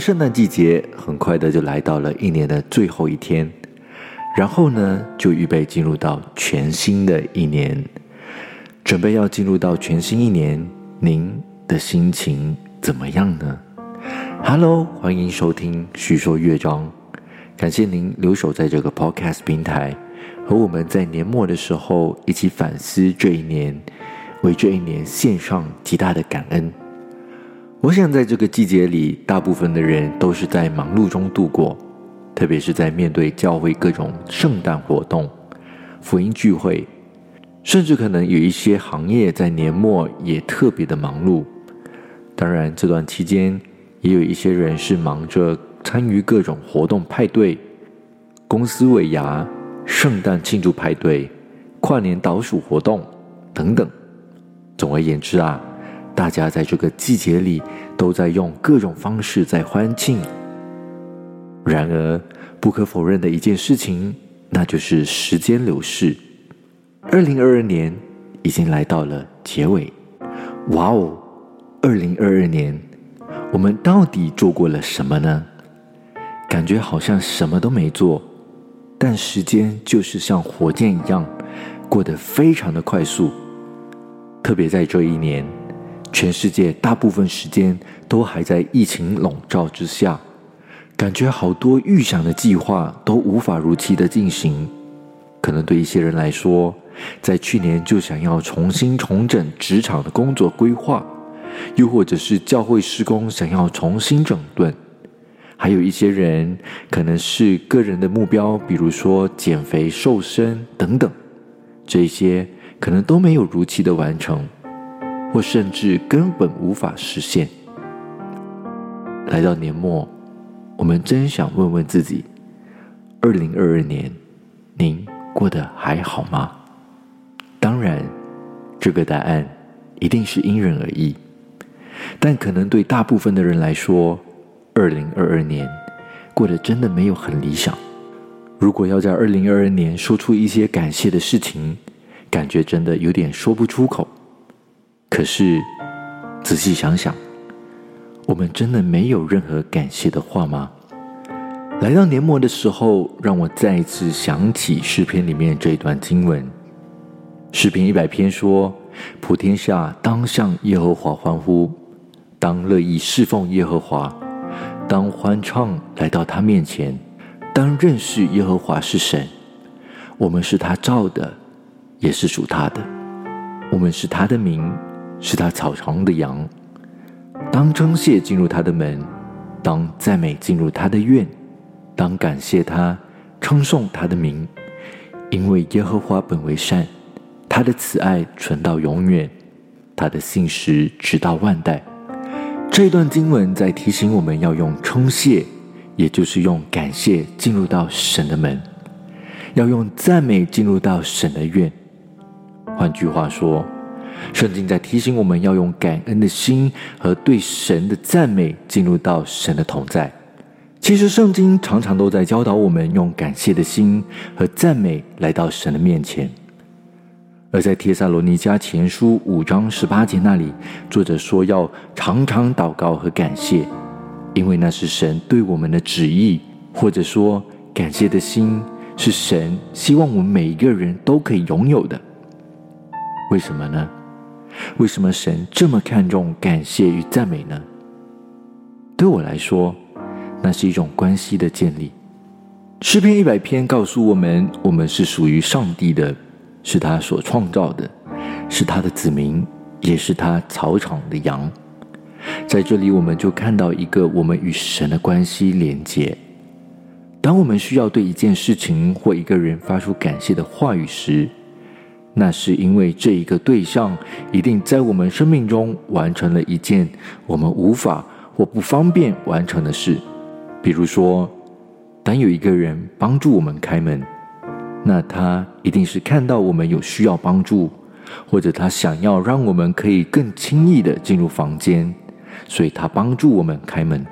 圣诞季节很快的就来到了一年的最后一天，然后呢，就预备进入到全新的一年，准备要进入到全新一年，您的心情怎么样呢？Hello，欢迎收听叙说乐章，感谢您留守在这个 Podcast 平台，和我们在年末的时候一起反思这一年，为这一年献上极大的感恩。我想，在这个季节里，大部分的人都是在忙碌中度过，特别是在面对教会各种圣诞活动、福音聚会，甚至可能有一些行业在年末也特别的忙碌。当然，这段期间也有一些人是忙着参与各种活动、派对、公司尾牙、圣诞庆祝派对、跨年倒数活动等等。总而言之啊。大家在这个季节里都在用各种方式在欢庆。然而，不可否认的一件事情，那就是时间流逝。二零二二年已经来到了结尾。哇哦，二零二二年，我们到底做过了什么呢？感觉好像什么都没做，但时间就是像火箭一样，过得非常的快速。特别在这一年。全世界大部分时间都还在疫情笼罩之下，感觉好多预想的计划都无法如期的进行。可能对一些人来说，在去年就想要重新重整职场的工作规划，又或者是教会施工想要重新整顿，还有一些人可能是个人的目标，比如说减肥、瘦身等等，这些可能都没有如期的完成。或甚至根本无法实现。来到年末，我们真想问问自己：二零二二年，您过得还好吗？当然，这个答案一定是因人而异。但可能对大部分的人来说，二零二二年过得真的没有很理想。如果要在二零二二年说出一些感谢的事情，感觉真的有点说不出口。可是，仔细想想，我们真的没有任何感谢的话吗？来到年末的时候，让我再一次想起诗篇里面这一段经文。诗篇一百篇说：“普天下当向耶和华欢呼，当乐意侍奉耶和华，当欢唱来到他面前，当认识耶和华是神。我们是他造的，也是属他的。我们是他的名。”是他草场的羊，当称谢进入他的门，当赞美进入他的院，当感谢他，称颂他的名，因为耶和华本为善，他的慈爱存到永远，他的信实直到万代。这段经文在提醒我们要用称谢，也就是用感谢进入到神的门，要用赞美进入到神的院。换句话说。圣经在提醒我们要用感恩的心和对神的赞美进入到神的同在。其实，圣经常常都在教导我们用感谢的心和赞美来到神的面前。而在帖撒罗尼迦前书五章十八节那里，作者说要常常祷告和感谢，因为那是神对我们的旨意，或者说感谢的心是神希望我们每一个人都可以拥有的。为什么呢？为什么神这么看重感谢与赞美呢？对我来说，那是一种关系的建立。诗篇一百篇告诉我们，我们是属于上帝的，是他所创造的，是他的子民，也是他草场的羊。在这里，我们就看到一个我们与神的关系连接。当我们需要对一件事情或一个人发出感谢的话语时，那是因为这一个对象一定在我们生命中完成了一件我们无法或不方便完成的事，比如说，当有一个人帮助我们开门，那他一定是看到我们有需要帮助，或者他想要让我们可以更轻易的进入房间，所以他帮助我们开门，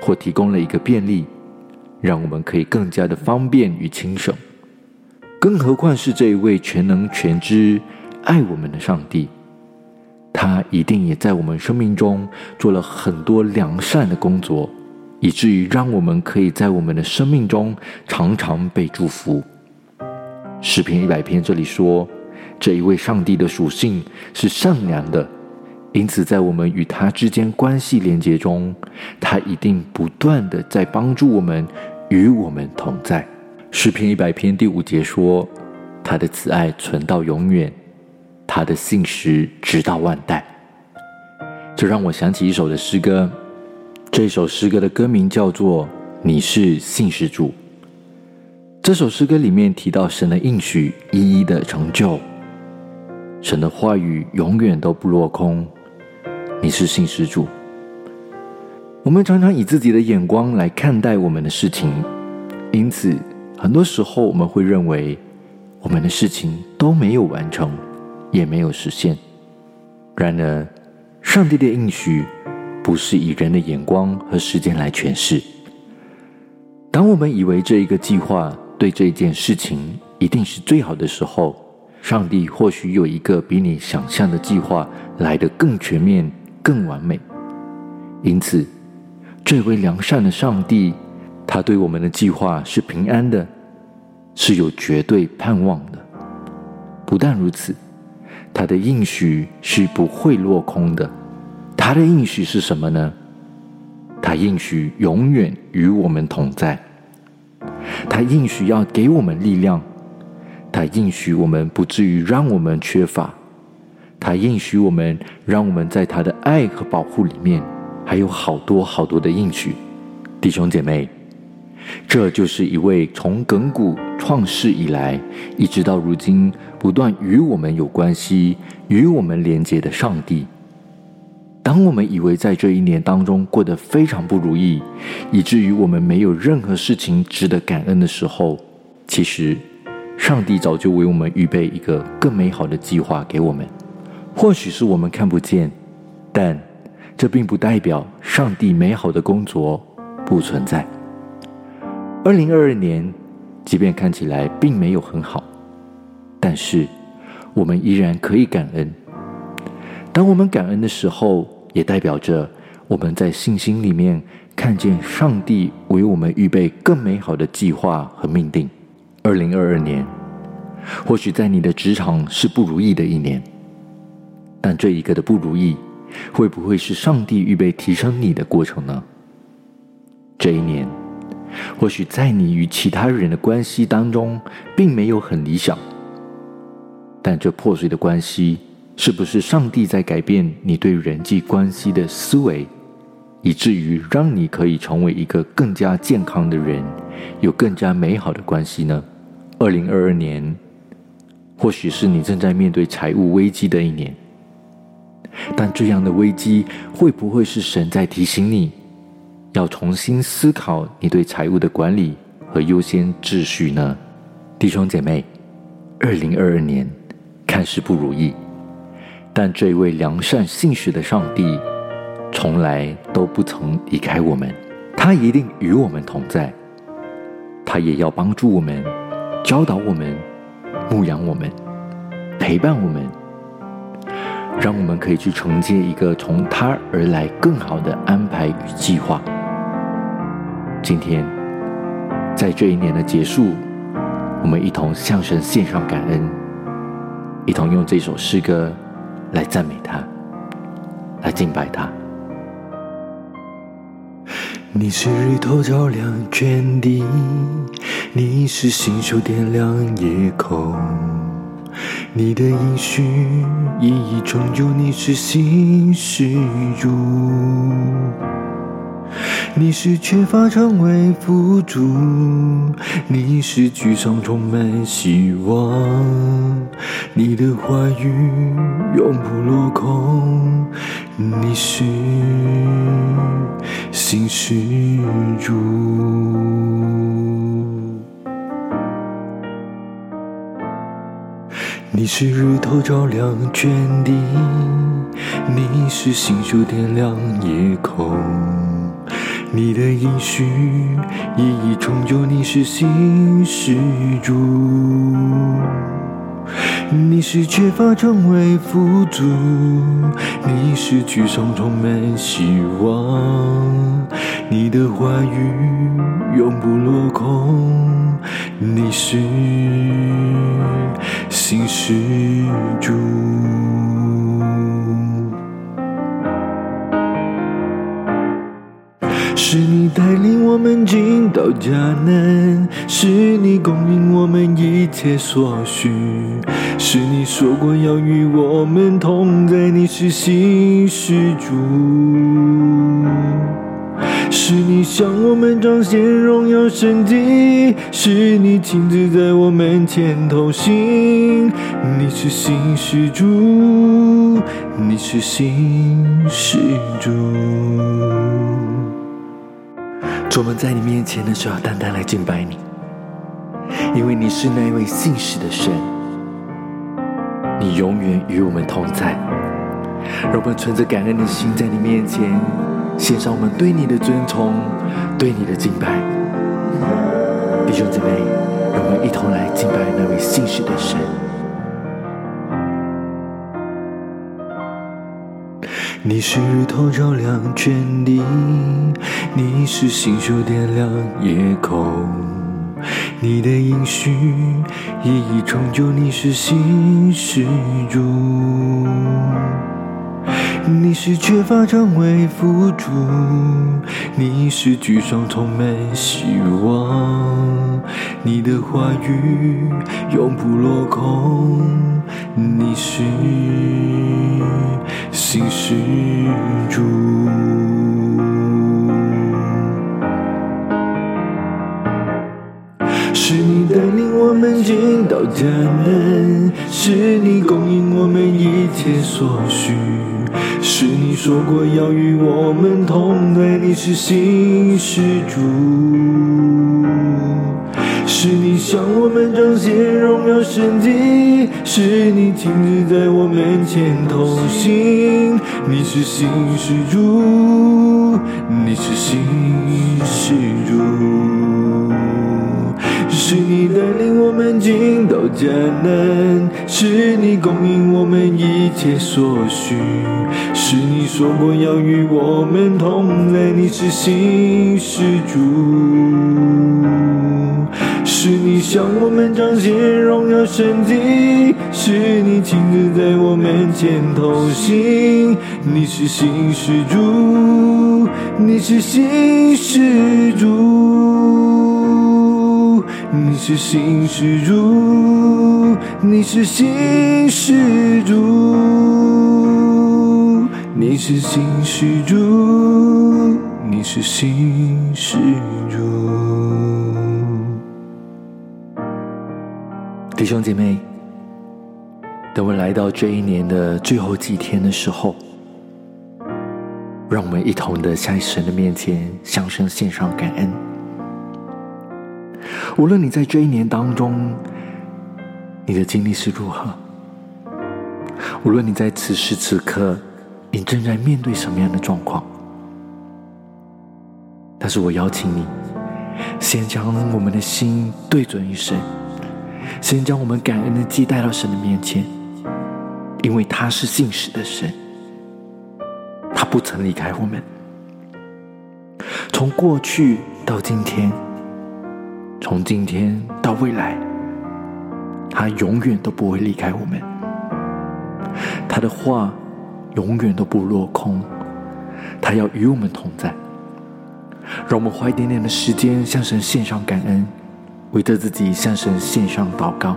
或提供了一个便利，让我们可以更加的方便与轻省。更何况是这一位全能全知、爱我们的上帝，他一定也在我们生命中做了很多良善的工作，以至于让我们可以在我们的生命中常常被祝福。诗篇一百篇这里说，这一位上帝的属性是善良的，因此在我们与他之间关系连接中，他一定不断的在帮助我们，与我们同在。诗篇一百篇第五节说，他的慈爱存到永远，他的信实直到万代。这让我想起一首的诗歌。这首诗歌的歌名叫做《你是信实主》。这首诗歌里面提到神的应许一一的成就，神的话语永远都不落空。你是信实主。我们常常以自己的眼光来看待我们的事情，因此很多时候我们会认为我们的事情都没有完成，也没有实现。然而，上帝的应许。不是以人的眼光和时间来诠释。当我们以为这一个计划对这件事情一定是最好的时候，上帝或许有一个比你想象的计划来得更全面、更完美。因此，这位良善的上帝，他对我们的计划是平安的，是有绝对盼望的。不但如此，他的应许是不会落空的。他的应许是什么呢？他应许永远与我们同在。他应许要给我们力量。他应许我们不至于让我们缺乏。他应许我们，让我们在他的爱和保护里面，还有好多好多的应许。弟兄姐妹，这就是一位从亘古创世以来，一直到如今不断与我们有关系、与我们连接的上帝。当我们以为在这一年当中过得非常不如意，以至于我们没有任何事情值得感恩的时候，其实上帝早就为我们预备一个更美好的计划给我们。或许是我们看不见，但这并不代表上帝美好的工作不存在。二零二二年，即便看起来并没有很好，但是我们依然可以感恩。当我们感恩的时候，也代表着我们在信心里面看见上帝为我们预备更美好的计划和命定。二零二二年，或许在你的职场是不如意的一年，但这一个的不如意，会不会是上帝预备提升你的过程呢？这一年，或许在你与其他人的关系当中，并没有很理想，但这破碎的关系。是不是上帝在改变你对人际关系的思维，以至于让你可以成为一个更加健康的人，有更加美好的关系呢？二零二二年，或许是你正在面对财务危机的一年，但这样的危机会不会是神在提醒你，要重新思考你对财务的管理和优先秩序呢？弟兄姐妹，二零二二年看似不如意。但这位良善信实的上帝，从来都不曾离开我们，他一定与我们同在。他也要帮助我们，教导我们，牧养我们，陪伴我们，让我们可以去承接一个从他而来更好的安排与计划。今天，在这一年的结束，我们一同向神献上感恩，一同用这首诗歌。来赞美他，来敬拜他。你是日头照亮全地，你是星宿点亮夜空，你的应许一一成就，你是心事主。你是缺乏成为辅助，你是沮丧充满希望，你的话语永不落空，你是新事主。你是日头照亮全地，你是星宿点亮夜空。你的应许一一成就，你是新施主。你是缺乏成为富足，你是沮丧充满希望，你的话语永不落空，你是新施主。是你带领我们进到迦南，是你供应我们一切所需，是你说过要与我们同在，你是新施主，是你向我们彰显荣耀神迹，是你亲自在我们前头行，你是新施主，你是新施主。主，我们在你面前的时候，单单来敬拜你，因为你是那一位信实的神，你永远与我们同在。让我们存着感恩的心，在你面前献上我们对你的尊崇，对你的敬拜。弟兄姊妹，让我们一同来敬拜你是日头照亮全地，你是星宿点亮夜空，你的应许一一成就，你是新施主，你是缺乏成为辅助，你是沮丧充满希望，你的话语永不落空，你是。新施主，是你带领我们进到迦南，是你供应我们一切所需，是你说过要与我们同在，你是新施主。是你向我们彰显荣耀神迹，是你亲自在我面前同行。你是新施主，你是新施主，是你带领我们进到迦南，是你供应我们一切所需，是你说过要与我们同在。你是新施主。是你向我们彰显荣耀神迹，是你亲自在我们前同行。你是新施主，你是新施主，你是新施主，你是新施主，你是新施主，你是新施主。弟兄姐妹，等我来到这一年的最后几天的时候，让我们一同的在神的面前向神献上感恩。无论你在这一年当中，你的经历是如何；无论你在此时此刻，你正在面对什么样的状况，但是我邀请你，先将我们的心对准于神。先将我们感恩的祭带到神的面前，因为他是信实的神，他不曾离开我们。从过去到今天，从今天到未来，他永远都不会离开我们。他的话永远都不落空，他要与我们同在。让我们花一点点的时间向神献上感恩。为着自己向神献上祷告。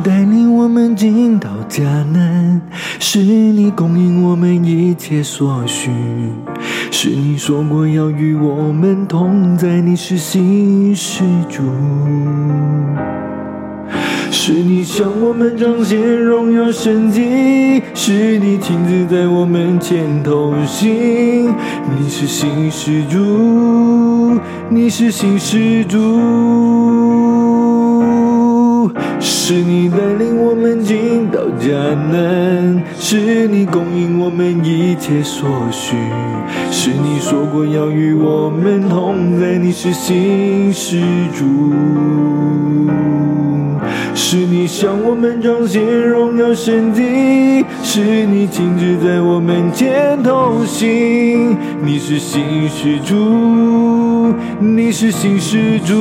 带领我们进到迦南，是你供应我们一切所需，是你说过要与我们同在，你是新施主。是你向我们彰显荣耀神迹，是你亲自在我们前头行。你是新施主，你是新施主，是你带领我们进到迦南，是你供应我们一切所需，是你说过要与我们同在，你是新施主。是你向我们彰显荣耀神迹，是你亲自在我们前头行。你是新施主，你是新施主，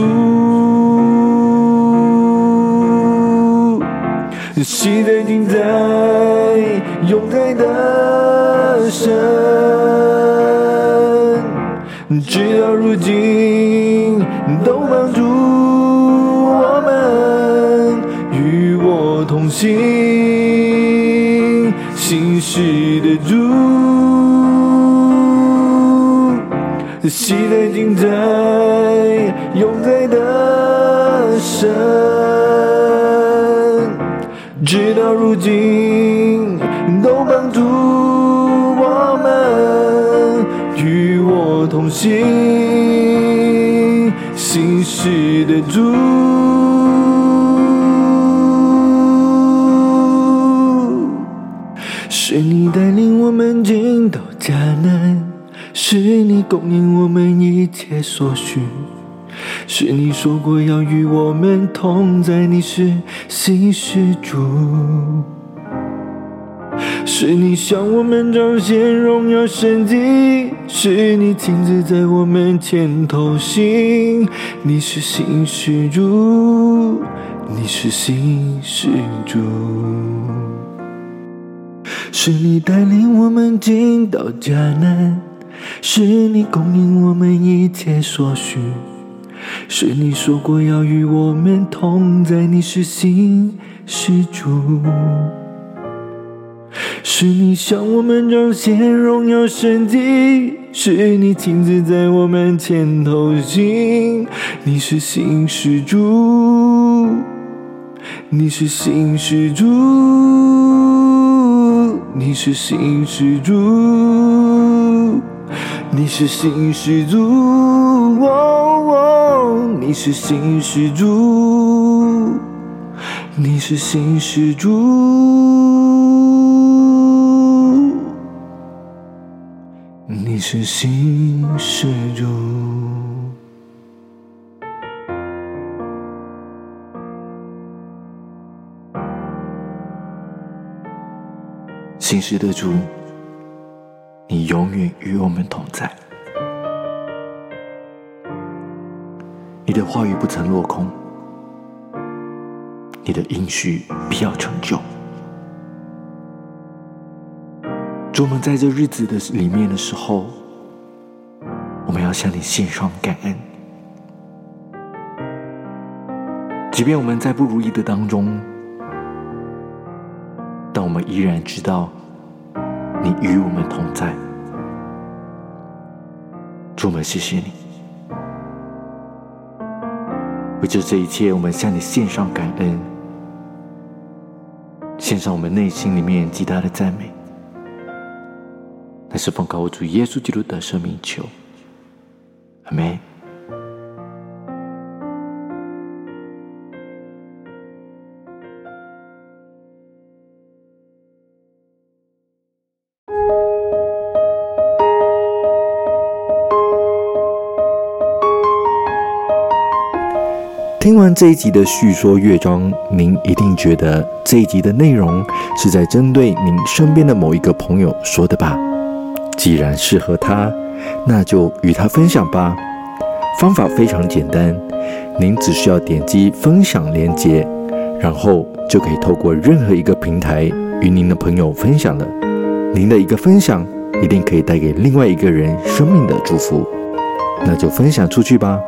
喜在今在，永在的神，直到如今都帮助我们与我同行，心事的主，喜在今在，永在的神，直到如今都帮助我们与我同行，心事的主。是你带领我们进到迦南，是你供应我们一切所需，是你说过要与我们同在，你是新施主。是你向我们彰显荣耀神迹，是你亲自在我们前头行。你是新施主，你是新施主。是你带领我们进到迦南，是你供应我们一切所需，是你说过要与我们同在，你是新施主。是你向我们彰显荣耀神迹，是你亲自在我们前头行。你是新施主，你是新施主，你是新施主，你是新施主，哦哦，你是新施主，你是新施主。你是新施主。新时的主，你永远与我们同在。的话语不曾落空，你的应许必要成就。主，我们在这日子的里面的时候，我们要向你献上感恩。即便我们在不如意的当中，但我们依然知道你与我们同在。主，我们谢谢你，为着这一切，我们向你献上感恩，献上我们内心里面极大的赞美。乃是奉告我主耶稣基督的圣名求，阿门。听完这一集的叙说乐章，您一定觉得这一集的内容是在针对您身边的某一个朋友说的吧？既然适合他，那就与他分享吧。方法非常简单，您只需要点击分享链接，然后就可以透过任何一个平台与您的朋友分享了。您的一个分享，一定可以带给另外一个人生命的祝福。那就分享出去吧。